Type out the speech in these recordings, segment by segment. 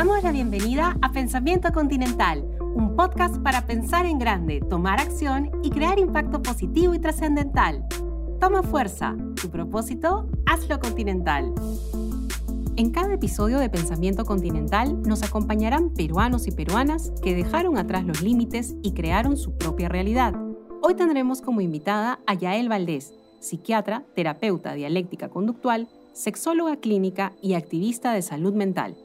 damos la bienvenida a Pensamiento Continental, un podcast para pensar en grande, tomar acción y crear impacto positivo y trascendental. Toma fuerza, tu propósito, hazlo continental. En cada episodio de Pensamiento Continental nos acompañarán peruanos y peruanas que dejaron atrás los límites y crearon su propia realidad. Hoy tendremos como invitada a Yael Valdés, psiquiatra, terapeuta dialéctica conductual, sexóloga clínica y activista de salud mental.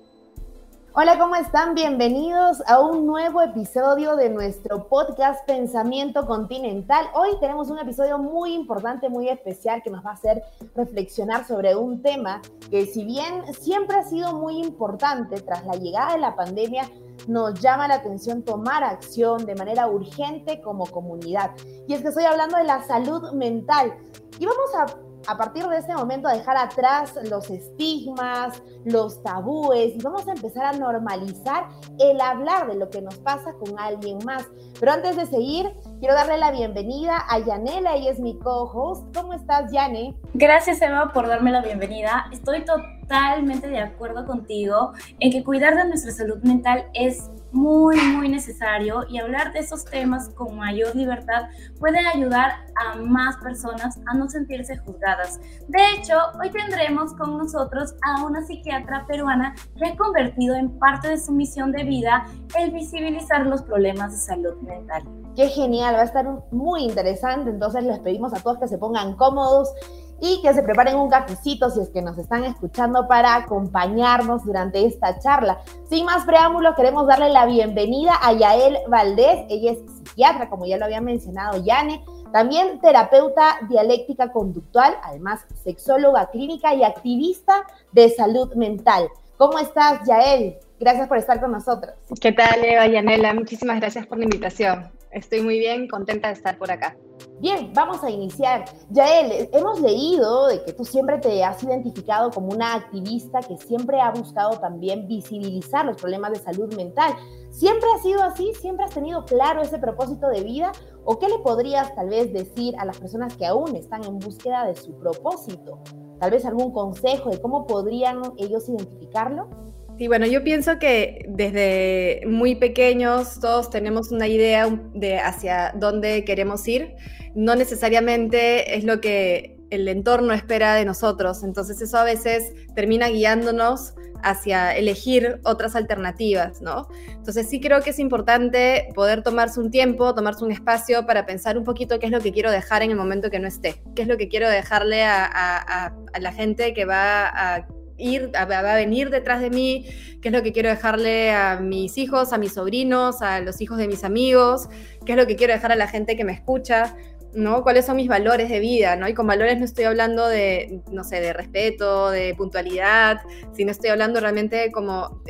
Hola, ¿cómo están? Bienvenidos a un nuevo episodio de nuestro podcast Pensamiento Continental. Hoy tenemos un episodio muy importante, muy especial, que nos va a hacer reflexionar sobre un tema que si bien siempre ha sido muy importante tras la llegada de la pandemia, nos llama la atención tomar acción de manera urgente como comunidad. Y es que estoy hablando de la salud mental. Y vamos a a partir de este momento a dejar atrás los estigmas, los tabúes y vamos a empezar a normalizar el hablar de lo que nos pasa con alguien más. Pero antes de seguir, quiero darle la bienvenida a Yanela, ella es mi co-host. ¿Cómo estás, Yane? Gracias, Eva, por darme la bienvenida. Estoy totalmente de acuerdo contigo en que cuidar de nuestra salud mental es muy, muy necesario y hablar de esos temas con mayor libertad puede ayudar a más personas a no sentirse juzgadas. De hecho, hoy tendremos con nosotros a una psiquiatra peruana que ha convertido en parte de su misión de vida el visibilizar los problemas de salud mental. Qué genial, va a estar muy interesante, entonces les pedimos a todos que se pongan cómodos y que se preparen un cafecito si es que nos están escuchando para acompañarnos durante esta charla. Sin más preámbulos, queremos darle la bienvenida a Yael Valdés. Ella es psiquiatra, como ya lo había mencionado Yane, también terapeuta dialéctica conductual, además sexóloga clínica y activista de salud mental. ¿Cómo estás, Yael? Gracias por estar con nosotros. ¿Qué tal, Eva Yanela? Muchísimas gracias por la invitación. Estoy muy bien, contenta de estar por acá. Bien, vamos a iniciar. Yael, hemos leído de que tú siempre te has identificado como una activista que siempre ha buscado también visibilizar los problemas de salud mental. ¿Siempre ha sido así? ¿Siempre has tenido claro ese propósito de vida? ¿O qué le podrías tal vez decir a las personas que aún están en búsqueda de su propósito? Tal vez algún consejo de cómo podrían ellos identificarlo. Sí, bueno, yo pienso que desde muy pequeños todos tenemos una idea de hacia dónde queremos ir. No necesariamente es lo que el entorno espera de nosotros. Entonces eso a veces termina guiándonos hacia elegir otras alternativas, ¿no? Entonces sí creo que es importante poder tomarse un tiempo, tomarse un espacio para pensar un poquito qué es lo que quiero dejar en el momento que no esté, qué es lo que quiero dejarle a, la gente que va a ir, va a venir detrás de mí, qué es lo que quiero dejarle a mis hijos, a mis sobrinos, a los hijos de mis amigos, qué es lo que quiero dejar a la gente que me escucha, ¿no? ¿Cuáles son mis valores de vida, ¿no? Y con valores no estoy hablando de, no sé, de respeto, de puntualidad, sino estoy hablando realmente como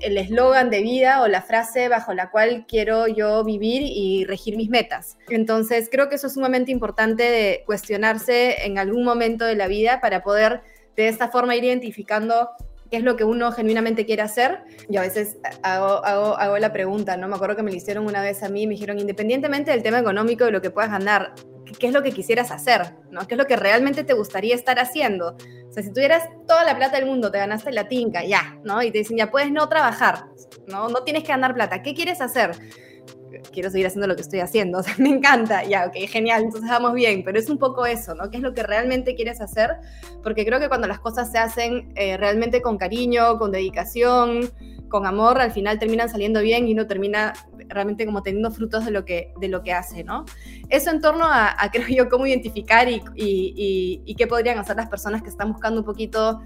el eslogan de vida o la frase bajo la cual quiero yo vivir y regir mis metas. Entonces, creo que eso es sumamente importante de cuestionarse en algún momento de la vida para poder de esta forma ir identificando qué es lo que uno genuinamente quiere hacer. Yo a veces hago, hago, hago la pregunta, ¿no? Me acuerdo que me lo hicieron una vez a mí, me dijeron, independientemente del tema económico, de lo que puedas ganar, ¿qué es lo que quisieras hacer? ¿no? ¿Qué es lo que realmente te gustaría estar haciendo? O sea, si tuvieras toda la plata del mundo, te ganaste la tinca, ya, ¿no? Y te dicen, ya puedes no trabajar, ¿no? No tienes que ganar plata. ¿Qué quieres hacer? Quiero seguir haciendo lo que estoy haciendo, o sea, me encanta, ya, ok, genial, entonces vamos bien, pero es un poco eso, ¿no? ¿Qué es lo que realmente quieres hacer? Porque creo que cuando las cosas se hacen eh, realmente con cariño, con dedicación, con amor, al final terminan saliendo bien y uno termina realmente como teniendo frutos de lo que, de lo que hace, ¿no? Eso en torno a, creo yo, cómo identificar y, y, y qué podrían hacer las personas que están buscando un poquito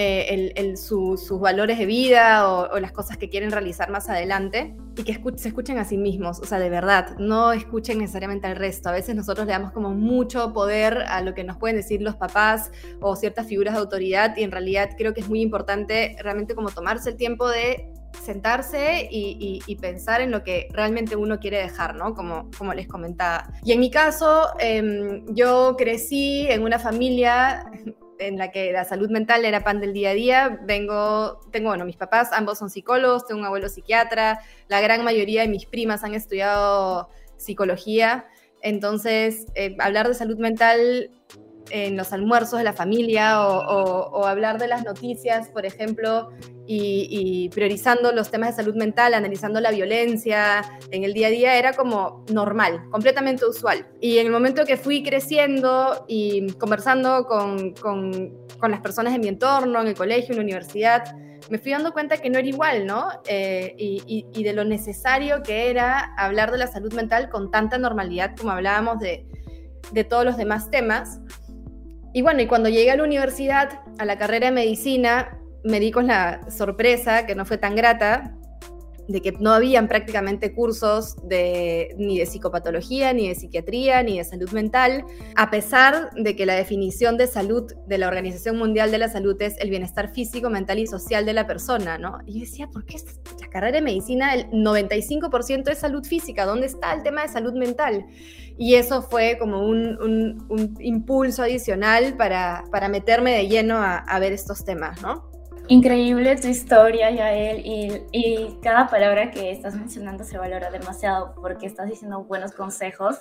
eh, sus valores de vida o, las cosas que quieren realizar más adelante y que se escuchen a sí mismos, o sea, de verdad, no escuchen necesariamente al resto. A veces nosotros le damos como mucho poder a lo que nos pueden decir los papás o ciertas figuras de autoridad y en realidad creo que es muy importante realmente como tomarse el tiempo de sentarse y, pensar en lo que realmente uno quiere dejar, ¿no? Como, como les comentaba. Y en mi caso, em, yo crecí en una familia en la que la salud mental era pan del día a día. Vengo, tengo, bueno, mis papás, ambos son psicólogos, tengo un abuelo psiquiatra, la gran mayoría de mis primas han estudiado psicología. Entonces, eh, hablar de salud mental en los almuerzos de la familia o, hablar de las noticias, por ejemplo, y, priorizando los temas de salud mental, analizando la violencia en el día a día, era como normal, completamente usual. Y en el momento que fui creciendo y conversando con, con, con las personas en mi entorno, en el colegio, en la universidad, me fui dando cuenta que no era igual, ¿no? Eh, y, y, de lo necesario que era hablar de la salud mental con tanta normalidad como hablábamos de, de todos los demás temas. Y bueno, y cuando llegué a la universidad, a la carrera de medicina, me di con la sorpresa, que no fue tan grata, de que no habían prácticamente cursos de, ni de psicopatología, ni de psiquiatría, ni de salud mental, a pesar de que la definición de salud de la Organización Mundial de la Salud es el bienestar físico, mental y social de la persona, ¿no? Y yo decía, ¿por qué la carrera de medicina el 95% es salud física? ¿Dónde está el tema de salud mental? Y eso fue como un, impulso adicional para, para meterme de lleno a, a ver estos temas, ¿no? Increíble tu historia, Yael, y, y cada palabra que estás mencionando se valora demasiado porque estás diciendo buenos consejos.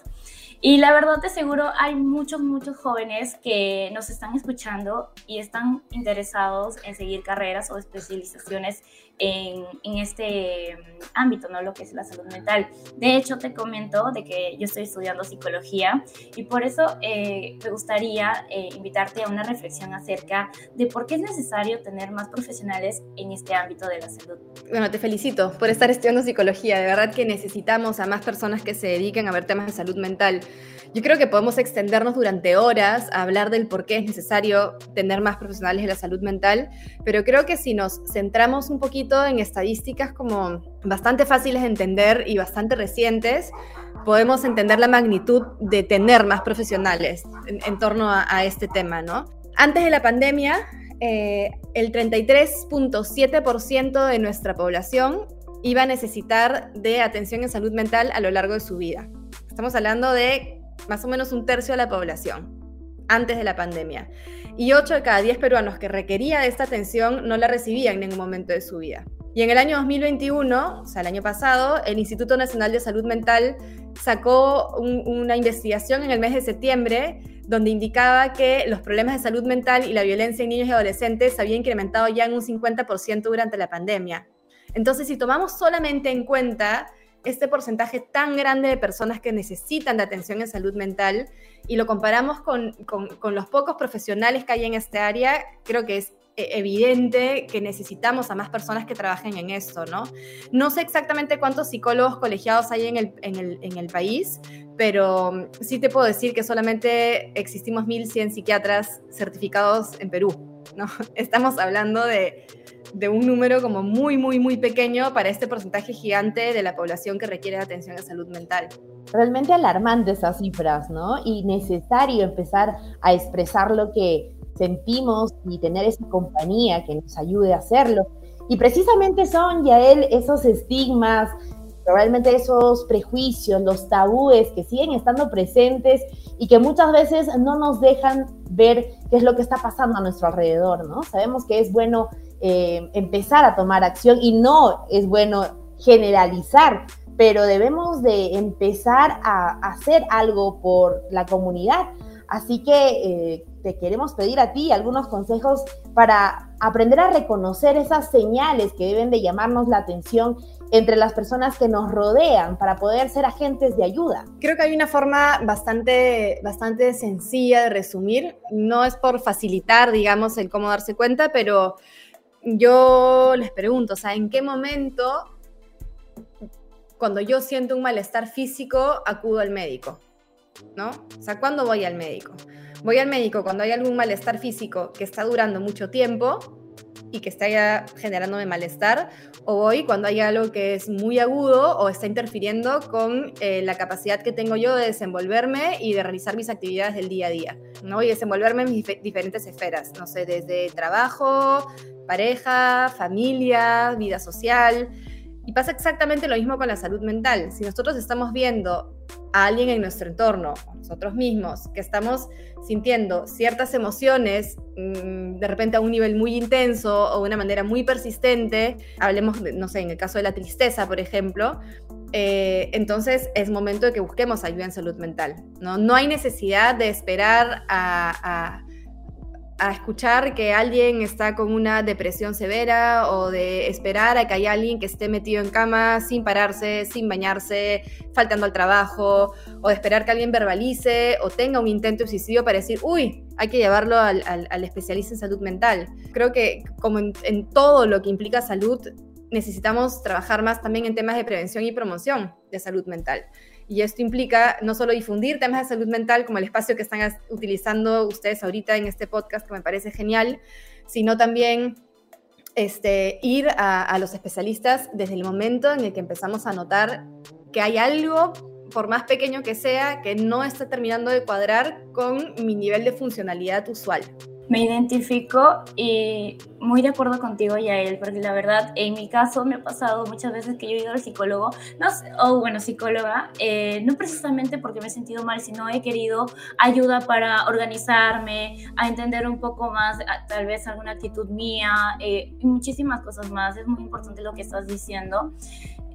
Y la verdad te seguro hay muchos, muchos jóvenes que nos están escuchando y están interesados en seguir carreras o especializaciones en, en, este ámbito, ¿no? Lo que es la salud mental. De hecho, te comento de que yo estoy estudiando psicología y por eso eh, me gustaría eh, invitarte a una reflexión acerca de por qué es necesario tener más profesionales en este ámbito de la salud. Bueno, te felicito por estar estudiando psicología. De verdad que necesitamos a más personas que se dediquen a ver temas de salud mental. Yo creo que podemos extendernos durante horas a hablar del por qué es necesario tener más profesionales de la salud mental, pero creo que si nos centramos un poquito en estadísticas como bastante fáciles de entender y bastante recientes, podemos entender la magnitud de tener más profesionales en, torno a, este tema, ¿no? Antes de la pandemia, eh, el 33.7% de nuestra población iba a necesitar de atención en salud mental a lo largo de su vida. Estamos hablando de más o menos un tercio de la población, antes de la pandemia. Y 8 de cada 10 peruanos que requería esta atención no la recibían en ningún momento de su vida. Y en el año 2021, o sea, el año pasado, el Instituto Nacional de Salud Mental sacó una investigación en el mes de septiembre donde indicaba que los problemas de salud mental y la violencia en niños y adolescentes se había incrementado ya en un 50% durante la pandemia. Entonces, si tomamos solamente en cuenta este porcentaje tan grande de personas que necesitan de atención en salud mental y lo comparamos con, los pocos profesionales que hay en este área, creo que es e, evidente que necesitamos a más personas que trabajen en esto, ¿no? No sé exactamente cuántos psicólogos colegiados hay en el, en el país, pero sí te puedo decir que solamente existimos 1.100 psiquiatras certificados en Perú, ¿no? Estamos hablando de de un número como muy, muy, muy pequeño para este porcentaje gigante de la población que requiere atención a salud mental. Realmente alarmante esas cifras, ¿no? Y necesario empezar a expresar lo que sentimos y tener esa compañía que nos ayude a hacerlo. Y precisamente son, Yael, esos estigmas, realmente esos prejuicios, los tabúes que siguen estando presentes y que muchas veces no nos dejan ver qué es lo que está pasando a nuestro alrededor, ¿no? Sabemos que es bueno eh, empezar a tomar acción y no es bueno generalizar, pero debemos de empezar a hacer algo por la comunidad. Así que eh, te queremos pedir a ti algunos consejos para aprender a reconocer esas señales que deben de llamarnos la atención entre las personas que nos rodean para poder ser agentes de ayuda. Creo que hay una forma bastante, bastante sencilla de resumir. No es por facilitar, digamos, el cómo darse cuenta, pero yo les pregunto, o sea, ¿en qué momento, cuando yo siento un malestar físico, acudo al médico? ¿No? O sea, ¿cuándo voy al médico? Voy al médico cuando hay algún malestar físico que está durando mucho tiempo y que está ya generándome malestar, o voy cuando hay algo que es muy agudo o está interfiriendo con eh, la capacidad que tengo yo de desenvolverme y de realizar mis actividades del día a día, ¿no? Y desenvolverme en mis diferentes esferas, no sé, desde trabajo, pareja, familia, vida social. Y pasa exactamente lo mismo con la salud mental. Si nosotros estamos viendo a alguien en nuestro entorno, nosotros mismos, que estamos sintiendo ciertas emociones, mm, de repente a un nivel muy intenso o de una manera muy persistente, hablemos, no sé, en el caso de la tristeza, por ejemplo, eh, entonces es momento de que busquemos ayuda en salud mental. No, no hay necesidad de esperar a, a, escuchar que alguien está con una depresión severa o de esperar a que haya alguien que esté metido en cama sin pararse, sin bañarse, faltando al trabajo, o de esperar que alguien verbalice o tenga un intento de suicidio para decir, uy, hay que llevarlo al, al, especialista en salud mental. Creo que como en todo lo que implica salud, necesitamos trabajar más también en temas de prevención y promoción de salud mental. Y esto implica no solo difundir temas de salud mental como el espacio que están utilizando ustedes ahorita en este podcast, que me parece genial, sino también este, ir a, a los especialistas desde el momento en el que empezamos a notar que hay algo, por más pequeño que sea, que no está terminando de cuadrar con mi nivel de funcionalidad usual me identifico y muy de acuerdo contigo, Yael, porque la verdad, en mi caso me ha pasado muchas veces que yo he ido al psicólogo, no o bueno, psicóloga, eh, no precisamente porque me he sentido mal, sino he querido ayuda para organizarme, a entender un poco más, tal vez alguna actitud mía eh, muchísimas cosas más. Es muy importante lo que estás diciendo.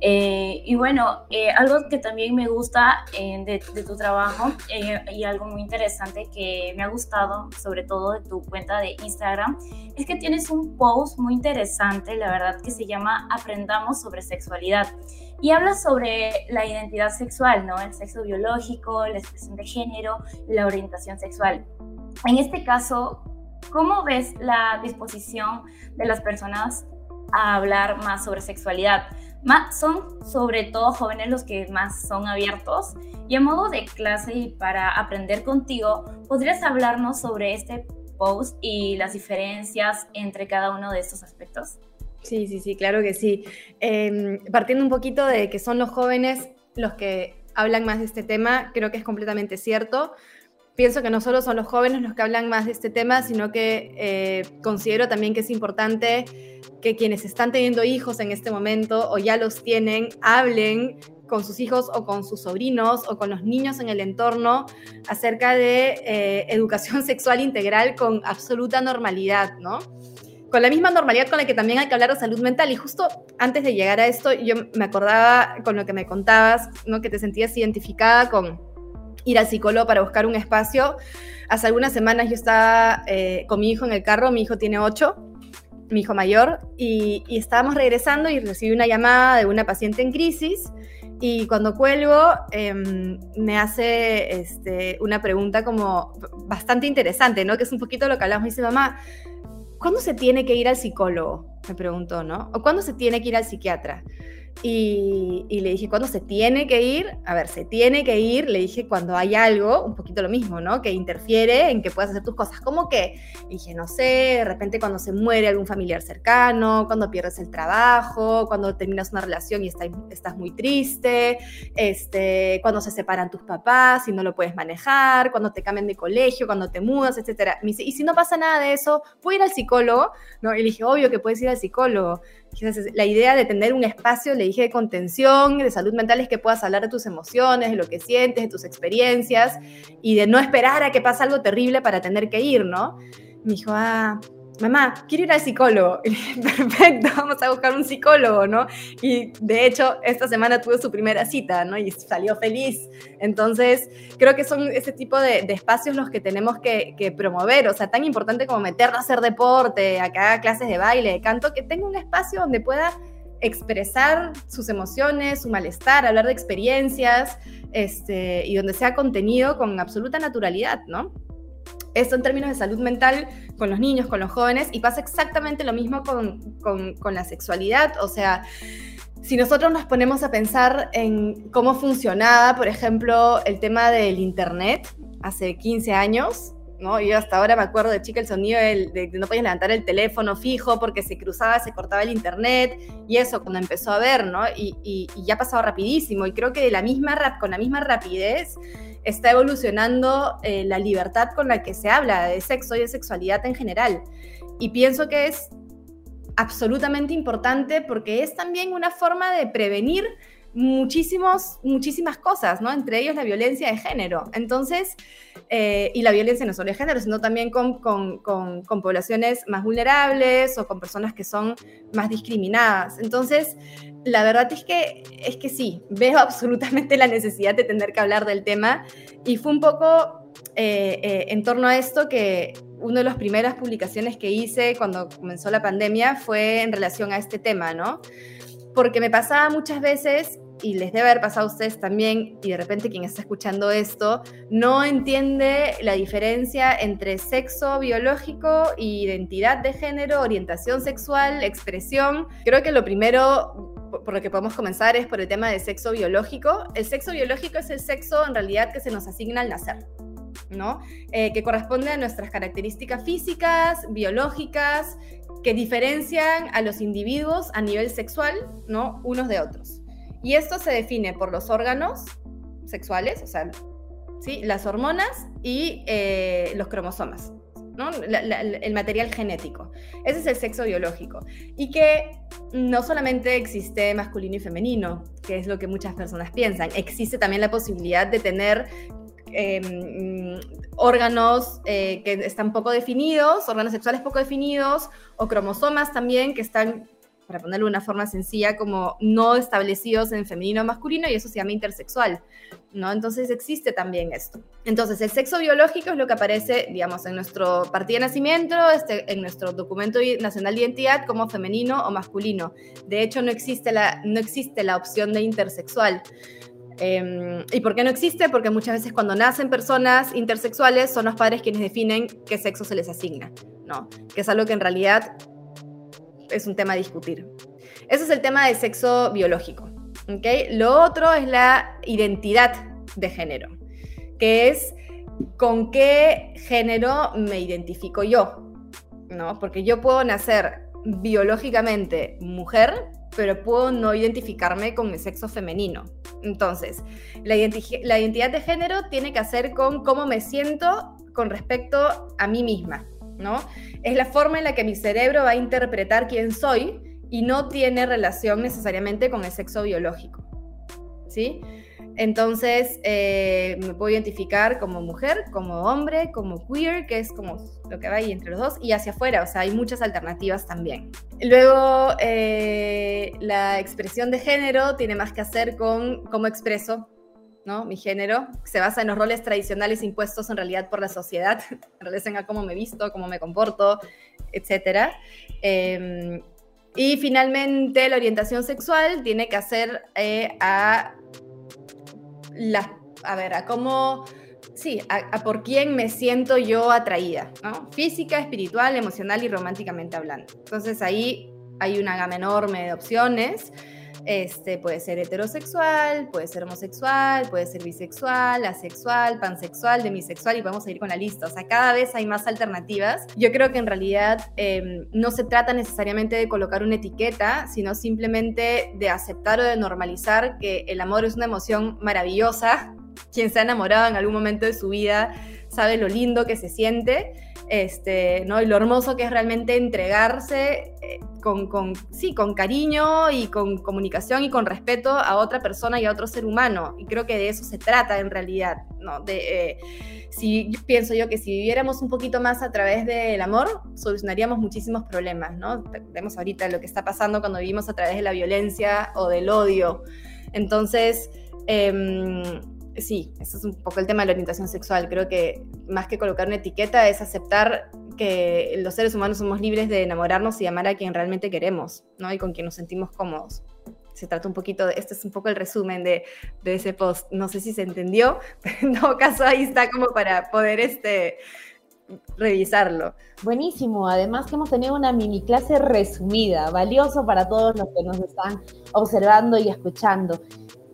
Eh, y bueno, eh, algo que también me gusta eh, de, tu trabajo y algo muy interesante que me ha gustado, sobre todo de tu cuenta de Instagram, es que tienes un post muy interesante, la verdad, que se llama Aprendamos sobre sexualidad. Y habla sobre la identidad sexual, ¿no? El sexo biológico, la expresión de género, la orientación sexual. En este caso, ¿cómo ves la disposición de las personas a hablar más sobre sexualidad? Son sobre todo jóvenes los que más son abiertos. Y a modo de clase y para aprender contigo, ¿podrías hablarnos sobre este post y las diferencias entre cada uno de estos aspectos? Sí, sí, sí, claro que sí. Em, partiendo un poquito de que son los jóvenes los que hablan más de este tema, creo que es completamente cierto. Pienso que no solo son los jóvenes los que hablan más de este tema, sino que eh, considero también que es importante que quienes están teniendo hijos en este momento o ya los tienen, hablen con sus hijos o con sus sobrinos o con los niños en el entorno acerca de eh, educación sexual integral con absoluta normalidad, ¿no? Con la misma normalidad con la que también hay que hablar de salud mental. Y justo antes de llegar a esto, yo me acordaba con lo que me contabas, ¿no? Que te sentías identificada con ir al psicólogo para buscar un espacio. Hace algunas semanas yo estaba eh, con mi hijo en el carro, mi hijo tiene ocho, mi hijo mayor, y, estábamos regresando y recibí una llamada de una paciente en crisis. Y cuando cuelgo, em, me hace este, una pregunta como bastante interesante, ¿no? Que es un poquito lo que hablamos. Me dice, mamá, ¿cuándo se tiene que ir al psicólogo? Me preguntó, ¿no? ¿O cuándo se tiene que ir al psiquiatra? Y, le dije, ¿cuándo se tiene que ir? A ver, se tiene que ir, le dije, cuando hay algo, un poquito lo mismo, ¿no? Que interfiere en que puedas hacer tus cosas. ¿Cómo que? dije, no sé, de repente cuando se muere algún familiar cercano, cuando pierdes el trabajo, cuando terminas una relación y estás muy triste, este, cuando se separan tus papás y no lo puedes manejar, cuando te cambian de colegio, cuando te mudas, etc. Me dice, y si no pasa nada de eso, ¿puedo ir al psicólogo? ¿No? Y le dije, obvio que puedes ir al psicólogo la idea de tener un espacio, le dije, de contención, de salud mental, es que puedas hablar de tus emociones, de lo que sientes, de tus experiencias y de no esperar a que pase algo terrible para tener que ir, ¿no? Me dijo, ah, mamá, quiero ir al psicólogo. Y dije, perfecto, vamos a buscar un psicólogo, ¿no? Y de hecho, esta semana tuve su primera cita, ¿no? Y salió feliz. Entonces, creo que son ese tipo de, espacios los que tenemos que, promover. O sea, tan importante como meterlo a hacer deporte, acá clases de baile, de canto, que tenga un espacio donde pueda expresar sus emociones, su malestar, hablar de experiencias, este, y donde sea contenido con absoluta naturalidad, ¿no? Esto en términos de salud mental con los niños, con los jóvenes, y pasa exactamente lo mismo con, con, la sexualidad. O sea, si nosotros nos ponemos a pensar en cómo funcionaba, por ejemplo, el tema del Internet hace 15 años, ¿no? Yo hasta ahora me acuerdo de chica el sonido de, no podías levantar el teléfono fijo porque se cruzaba, se cortaba el internet y eso cuando empezó a ver, ¿no? Y, y, y ya ha pasado rapidísimo y creo que de la misma, con la misma rapidez está evolucionando eh, la libertad con la que se habla de sexo y de sexualidad en general. Y pienso que es absolutamente importante porque es también una forma de prevenir muchísimos, muchísimas cosas, ¿no? Entre ellos la violencia de género. Entonces, eh, y la violencia no solo de género, sino también con, con, con, poblaciones más vulnerables o con personas que son más discriminadas. Entonces, la verdad es que, es que sí, veo absolutamente la necesidad de tener que hablar del tema y fue un poco eh, eh, en torno a esto que una de las primeras publicaciones que hice cuando comenzó la pandemia fue en relación a este tema, ¿no? Porque me pasaba muchas veces y les debe haber pasado a ustedes también, y de repente quien está escuchando esto no entiende la diferencia entre sexo biológico identidad de género, orientación sexual, expresión. Creo que lo primero por lo que podemos comenzar es por el tema del sexo biológico. El sexo biológico es el sexo en realidad que se nos asigna al nacer. ¿no? Eh, que corresponde a nuestras características físicas, biológicas, que diferencian a los individuos a nivel sexual, ¿no? Unos de otros. Y esto se define por los órganos sexuales, o sea, ¿sí? las hormonas y eh, los cromosomas, ¿no? el material genético. Ese es el sexo biológico. Y que no solamente existe masculino y femenino, que es lo que muchas personas piensan, existe también la posibilidad de tener em, órganos eh, que están poco definidos, órganos sexuales poco definidos, o cromosomas también que están para ponerlo de una forma sencilla, como no establecidos en femenino o masculino y eso se llama intersexual, ¿no? Entonces existe también esto. Entonces el sexo biológico es lo que aparece, digamos, en nuestro partido de nacimiento, este, en nuestro documento nacional de identidad como femenino o masculino. De hecho, no existe la, no existe la opción de intersexual. Em, ¿Y por qué no existe? Porque muchas veces cuando nacen personas intersexuales son los padres quienes definen qué sexo se les asigna, ¿no? Que es algo que en realidad es un tema a discutir. Ese es el tema del sexo biológico. ¿okay? Lo otro es la identidad de género, que es con qué género me identifico yo, ¿no? Porque yo puedo nacer biológicamente mujer, pero puedo no identificarme con mi sexo femenino. Entonces, la, la identidad de género tiene que hacer con cómo me siento con respecto a mí misma. Es la forma en la que mi cerebro va a interpretar quién soy y no tiene relación necesariamente con el sexo biológico, ¿sí? Entonces, eh, me puedo identificar como mujer, como hombre, como queer, que es como lo que va ahí entre los dos, y hacia afuera, o sea, hay muchas alternativas también. Luego, eh, la expresión de género tiene más que hacer con cómo expreso ¿no? Mi género se basa en los roles tradicionales impuestos en realidad por la sociedad, en relación a cómo me visto, cómo me comporto, etc. Em, y finalmente, la orientación sexual tiene que hacer eh, a la, a ver, a cómo, sí, a, por quién me siento yo atraída, ¿no? Física, espiritual, emocional y románticamente hablando. Entonces ahí hay una gama enorme de opciones. Este, puede ser heterosexual, puede ser homosexual, puede ser bisexual, asexual, pansexual, demisexual y vamos a ir con la lista. O sea, cada vez hay más alternativas. Yo creo que en realidad em, no se trata necesariamente de colocar una etiqueta, sino simplemente de aceptar o de normalizar que el amor es una emoción maravillosa. Quien se ha enamorado en algún momento de su vida sabe lo lindo que se siente este, ¿no? Y lo hermoso que es realmente entregarse eh, con, con, sí, con cariño y con comunicación y con respeto a otra persona y a otro ser humano. Y creo que de eso se trata en realidad, ¿no? De, eh, si pienso yo que si viviéramos un poquito más a través del amor, solucionaríamos muchísimos problemas, ¿no? Vemos ahorita lo que está pasando cuando vivimos a través de la violencia o del odio. Entonces, eh, sí, ese es un poco el tema de la orientación sexual. Creo que más que colocar una etiqueta es aceptar que los seres humanos somos libres de enamorarnos y amar a quien realmente queremos, ¿no? Y con quien nos sentimos cómodos. Se trata un poquito de, este es un poco el resumen de, de ese post. No sé si se entendió, pero en todo caso ahí está como para poder este, revisarlo. Buenísimo, además que hemos tenido una mini clase resumida, valioso para todos los que nos están observando y escuchando.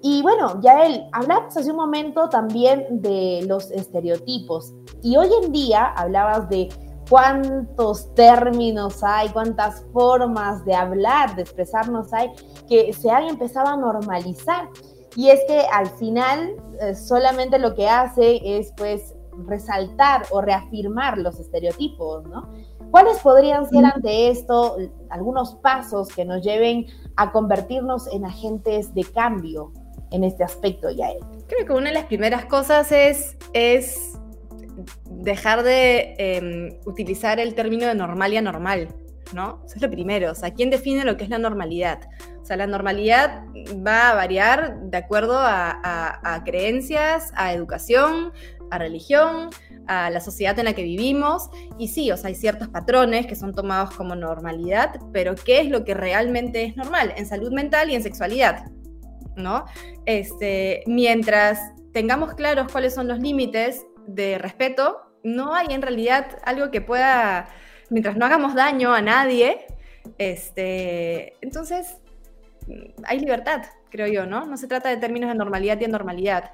Y bueno, ya él, hablabas hace un momento también de los estereotipos. Y hoy en día hablabas de cuántos términos hay, cuántas formas de hablar, de expresarnos hay, que se han empezado a normalizar. Y es que al final eh, solamente lo que hace es pues resaltar o reafirmar los estereotipos, ¿no? ¿Cuáles podrían ser ante esto algunos pasos que nos lleven a convertirnos en agentes de cambio en este aspecto, Yael? Creo que una de las primeras cosas es, es dejar de em, utilizar el término de normal y anormal, ¿no? Eso es lo primero. O sea, ¿quién define lo que es la normalidad? O sea, la normalidad va a variar de acuerdo a, creencias, a educación, a religión, a la sociedad en la que vivimos. Y sí, o sea, hay ciertos patrones que son tomados como normalidad, pero ¿qué es lo que realmente es normal en salud mental y en sexualidad? ¿No? Este, mientras tengamos claros cuáles son los límites de respeto, no hay en realidad algo que pueda, mientras no hagamos daño a nadie, este, entonces hay libertad, creo yo, ¿no? No se trata de términos de normalidad y anormalidad.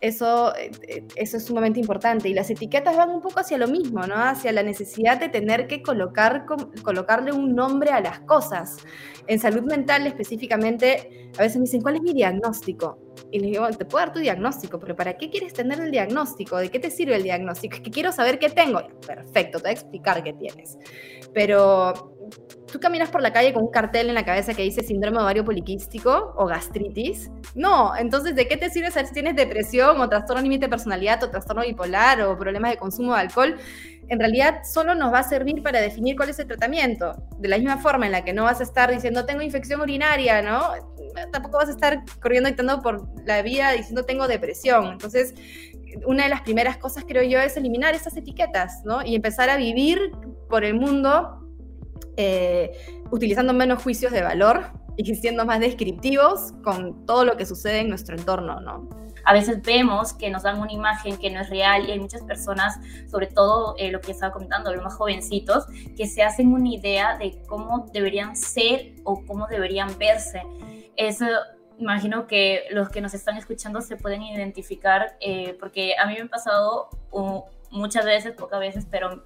Eso, eh, eso es sumamente importante. Y las etiquetas van un poco hacia lo mismo, ¿no? Hacia la necesidad de tener que colocar, colocarle un nombre a las cosas. En salud mental específicamente, a veces me dicen, ¿cuál es mi diagnóstico? Y les digo, te puedo dar tu diagnóstico, pero ¿para qué quieres tener el diagnóstico? ¿De qué te sirve el diagnóstico? Es que quiero saber qué tengo. Perfecto, te voy a explicar qué tienes. Pero tú caminas por la calle con un cartel en la cabeza que dice síndrome ovario poliquístico o gastritis. No, entonces, ¿de qué te sirve si tienes depresión o trastorno límite de personalidad o trastorno bipolar o problemas de consumo de alcohol? En realidad, solo nos va a servir para definir cuál es el tratamiento. De la misma forma en la que no vas a estar diciendo tengo infección urinaria, ¿no? Tampoco vas a estar corriendo y por la vida diciendo tengo depresión. Entonces, una de las primeras cosas, creo yo, es eliminar esas etiquetas, ¿no? Y empezar a vivir por el mundo eh, utilizando menos juicios de valor y siendo más descriptivos con todo lo que sucede en nuestro entorno, ¿no? A veces vemos que nos dan una imagen que no es real y hay muchas personas, sobre todo eh, lo que estaba comentando, los más jovencitos, que se hacen una idea de cómo deberían ser o cómo deberían verse. Eso imagino que los que nos están escuchando se pueden identificar, eh, porque a mí me ha pasado muchas veces, pocas veces, pero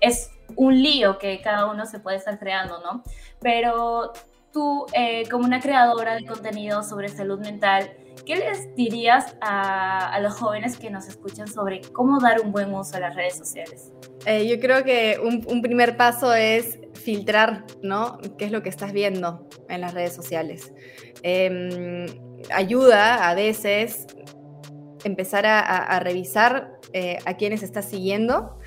es un lío que cada uno se puede estar creando, ¿no? Pero tú, eh, como una creadora de contenido sobre salud mental, ¿qué les dirías a, los jóvenes que nos escuchan sobre cómo dar un buen uso a las redes sociales? Eh, yo creo que un, primer paso es filtrar, ¿no? ¿Qué es lo que estás viendo en las redes sociales? Em, ayuda a veces empezar a, revisar eh, a quienes estás siguiendo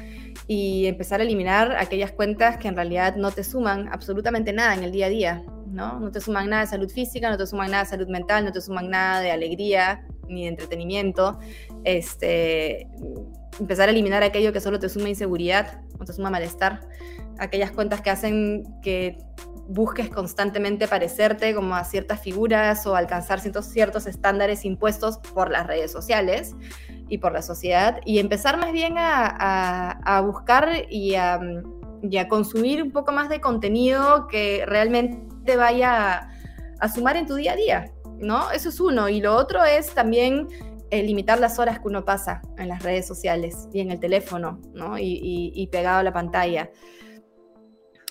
y empezar a eliminar aquellas cuentas que en realidad no te suman absolutamente nada en el día a día, ¿no? No te suman nada de salud física, no te suman nada de salud mental, no te suman nada de alegría ni de entretenimiento. Este, empezar a eliminar aquello que solo te suma inseguridad o te suma malestar. Aquellas cuentas que hacen que busques constantemente parecerte como a ciertas figuras o alcanzar ciertos, ciertos estándares impuestos por las redes sociales y por la sociedad y empezar más bien a, buscar y a, consumir un poco más de contenido que realmente vaya a, sumar en tu día a día, ¿no? Eso es uno. Y lo otro es también eh, limitar las horas que uno pasa en las redes sociales y en el teléfono, ¿no? y pegado a la pantalla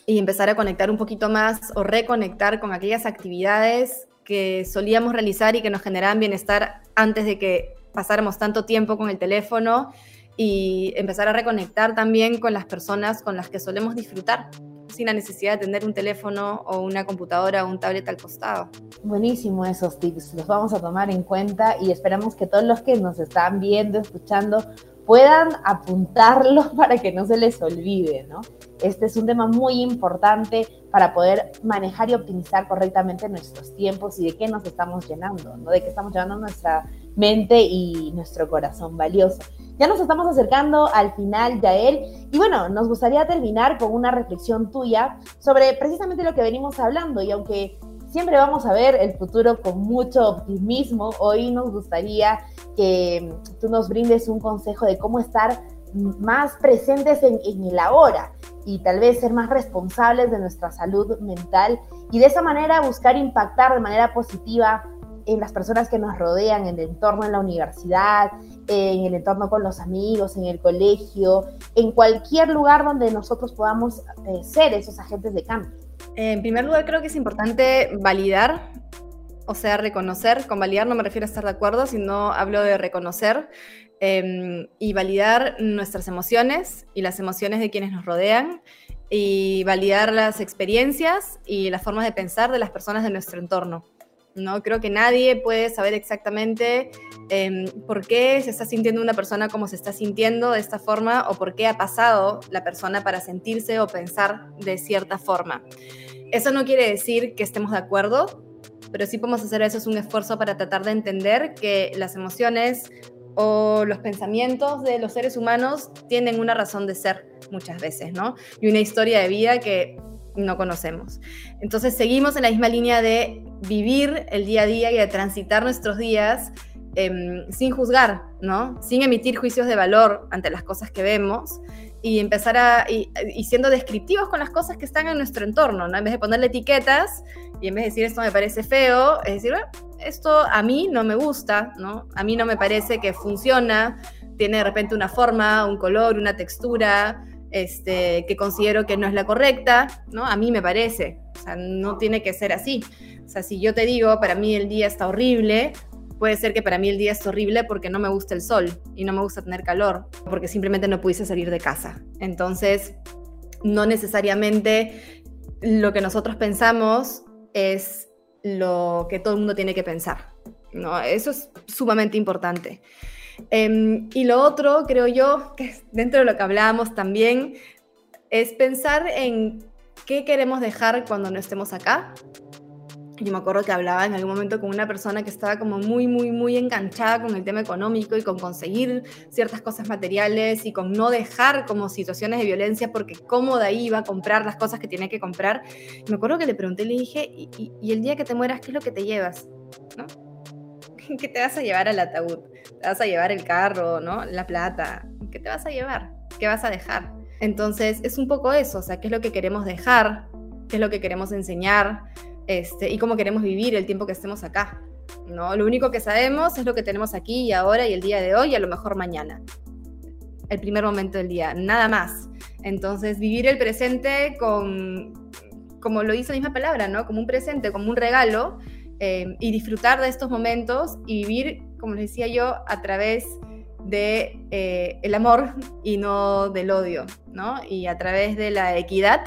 y empezar a conectar un poquito más o reconectar con aquellas actividades que solíamos realizar y que nos generaban bienestar antes de que pasáramos tanto tiempo con el teléfono y empezar a reconectar también con las personas con las que solemos disfrutar sin la necesidad de tener un teléfono o una computadora o un tablet al costado. Buenísimo esos tips, los vamos a tomar en cuenta y esperamos que todos los que nos están viendo, escuchando, puedan apuntarlos para que no se les olvide, ¿no? Este es un tema muy importante para poder manejar y optimizar correctamente nuestros tiempos y de qué nos estamos llenando, ¿no? De qué estamos llenando nuestra mente y nuestro corazón valioso. Ya nos estamos acercando al final, Yael, y bueno, nos gustaría terminar con una reflexión tuya sobre precisamente lo que venimos hablando, y aunque siempre vamos a ver el futuro con mucho optimismo, hoy nos gustaría que tú nos brindes un consejo de cómo estar más presentes en, en, el ahora y tal vez ser más responsables de nuestra salud mental y de esa manera buscar impactar de manera positiva en las personas que nos rodean, en el entorno en la universidad, en el entorno con los amigos, en el colegio, en cualquier lugar donde nosotros podamos eh, ser esos agentes de cambio. En primer lugar, creo que es importante validar, o sea, reconocer. Con validar no me refiero a estar de acuerdo, sino hablo de reconocer em, y validar nuestras emociones y las emociones de quienes nos rodean y validar las experiencias y las formas de pensar de las personas de nuestro entorno. ¿No? Creo que nadie puede saber exactamente em, por qué se está sintiendo una persona como se está sintiendo de esta forma o por qué ha pasado la persona para sentirse o pensar de cierta forma. Eso no quiere decir que estemos de acuerdo, pero sí podemos hacer eso es un esfuerzo para tratar de entender que las emociones o los pensamientos de los seres humanos tienen una razón de ser muchas veces, ¿no? Y una historia de vida que no conocemos. Entonces seguimos en la misma línea de vivir el día a día y de transitar nuestros días em, sin juzgar, ¿no? Sin emitir juicios de valor ante las cosas que vemos y empezar a, y, siendo descriptivos con las cosas que están en nuestro entorno, ¿no? En vez de ponerle etiquetas y en vez de decir esto me parece feo, es decir, esto a mí no me gusta, ¿no? A mí no me parece que funciona, tiene de repente una forma, un color, una textura, este, que considero que no es la correcta, ¿no? A mí me parece, o sea, no tiene que ser así. O sea, si yo te digo, para mí el día está horrible, puede ser que para mí el día es horrible porque no me gusta el sol y no me gusta tener calor, porque simplemente no pudiese salir de casa. Entonces, no necesariamente lo que nosotros pensamos es lo que todo el mundo tiene que pensar. ¿no? Eso es sumamente importante. Em, y lo otro, creo yo, que dentro de lo que hablábamos también, es pensar en qué queremos dejar cuando no estemos acá. Yo me acuerdo que hablaba en algún momento con una persona que estaba como muy, muy, muy enganchada con el tema económico y con conseguir ciertas cosas materiales y con no dejar como situaciones de violencia porque cómo de ahí iba a comprar las cosas que tenía que comprar. me acuerdo que le pregunté, le dije, ¿y, y el día que te mueras, qué es lo que te llevas? ¿No? ¿Qué te vas a llevar al ataúd? ¿Te vas a llevar el carro, ¿no? La plata. ¿Qué te vas a llevar? ¿Qué vas a dejar? Entonces, es un poco eso, o sea, qué es lo que queremos dejar, qué es lo que queremos enseñar, este, y cómo queremos vivir el tiempo que estemos acá. ¿no? Lo único que sabemos es lo que tenemos aquí y ahora y el día de hoy y a lo mejor mañana. El primer momento del día, nada más. Entonces, vivir el presente con, como lo dice la misma palabra, ¿no? Como un presente, como un regalo, Em, y disfrutar de estos momentos y vivir, como les decía yo, a través de eh, el amor y no del odio, ¿no? Y a través de la equidad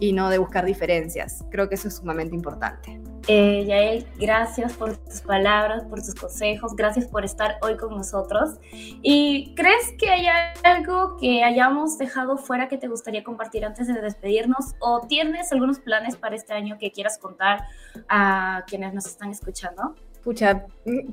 y no de buscar diferencias. Creo que eso es sumamente importante. Eh, Yael, gracias por tus palabras, por tus consejos, gracias por estar hoy con nosotros. ¿Y crees que hay algo que hayamos dejado fuera que te gustaría compartir antes de despedirnos? ¿O tienes algunos planes para este año que quieras contar a quienes nos están escuchando? Escucha,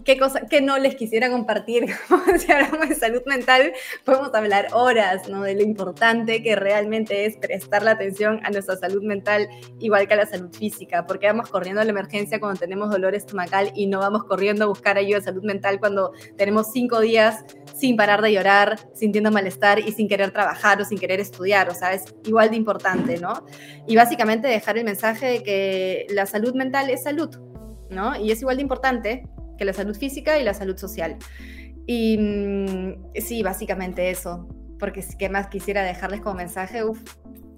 qué cosa que no les quisiera compartir, si hablamos de salud mental, podemos hablar horas, ¿no? De lo importante que realmente es prestar la atención a nuestra salud mental, igual que a la salud física, porque vamos corriendo a la emergencia cuando tenemos dolor estomacal y no vamos corriendo a buscar ayuda de salud mental cuando tenemos cinco días sin parar de llorar, sintiendo malestar y sin querer trabajar o sin querer estudiar, o sea, es igual de importante, ¿no? Y básicamente dejar el mensaje de que la salud mental es salud, ¿no? Y es igual de importante que la salud física y la salud social. Y mm, sí, básicamente eso, porque qué más quisiera dejarles como mensaje, uf,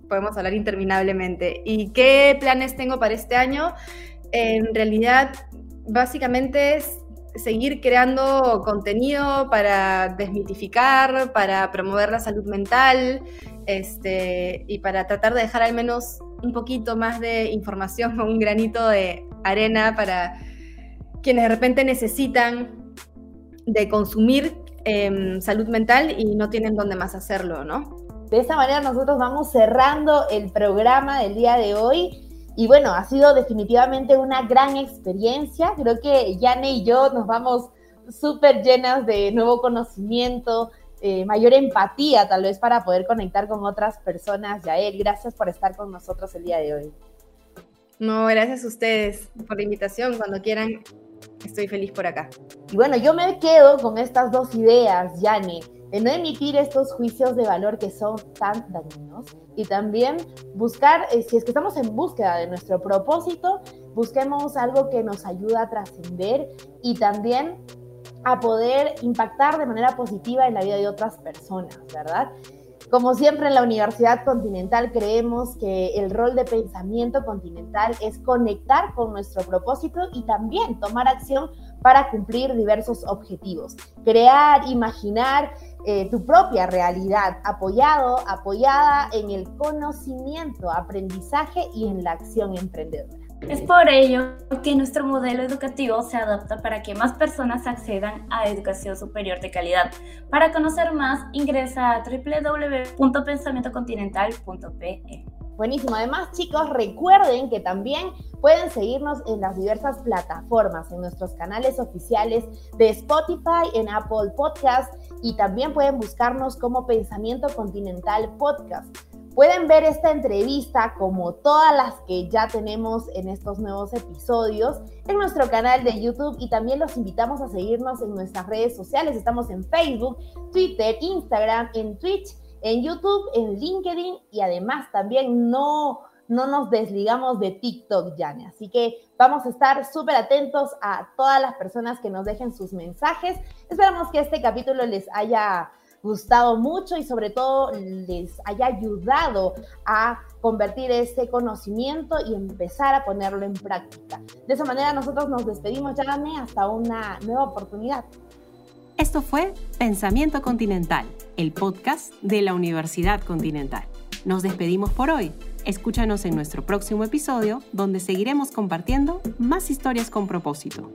podemos hablar interminablemente. ¿Y qué planes tengo para este año? En realidad, básicamente es seguir creando contenido para desmitificar, para promover la salud mental este, y para tratar de dejar al menos un poquito más de información un granito de arena para quienes de repente necesitan de consumir em, salud mental y no tienen dónde más hacerlo, ¿no? De esta manera nosotros vamos cerrando el programa del día de hoy. Y bueno, ha sido definitivamente una gran experiencia. Creo que Yane y yo nos vamos súper llenas de nuevo conocimiento, eh, mayor empatía tal vez para poder conectar con otras personas. Yael, gracias por estar con nosotros el día de hoy. No, gracias a ustedes por la invitación. Cuando quieran, estoy feliz por acá. Y bueno, yo me quedo con estas dos ideas, Yane, de no emitir estos juicios de valor que son tan dañinos y también buscar, eh, si es que estamos en búsqueda de nuestro propósito, busquemos algo que nos ayude a trascender y también a poder impactar de manera positiva en la vida de otras personas, ¿verdad? Como siempre en la Universidad Continental creemos que el rol de pensamiento continental es conectar con nuestro propósito y también tomar acción para cumplir diversos objetivos. Crear, imaginar eh, tu propia realidad, apoyado, apoyada en el conocimiento, aprendizaje y en la acción emprendedora. Es por ello que nuestro modelo educativo se adapta para que más personas accedan a educación superior de calidad. Para conocer más, ingresa a www.pensamientocontinental.pe. Buenísimo. Además, chicos, recuerden que también pueden seguirnos en las diversas plataformas, en nuestros canales oficiales de Spotify, en Apple Podcast y también pueden buscarnos como Pensamiento Continental Podcast. Pueden ver esta entrevista como todas las que ya tenemos en estos nuevos episodios en nuestro canal de YouTube y también los invitamos a seguirnos en nuestras redes sociales. Estamos en Facebook, Twitter, Instagram, en Twitch, en YouTube, en LinkedIn y además también no, no nos desligamos de TikTok, Yane. Así que vamos a estar súper atentos a todas las personas que nos dejen sus mensajes. Esperamos que este capítulo les haya gustado mucho y sobre todo les haya ayudado a convertir ese conocimiento y empezar a ponerlo en práctica. De esa manera nosotros nos despedimos, Yane, hasta una nueva oportunidad. Esto fue Pensamiento Continental, el podcast de la Universidad Continental. Nos despedimos por hoy. Escúchanos en nuestro próximo episodio donde seguiremos compartiendo más historias con propósito.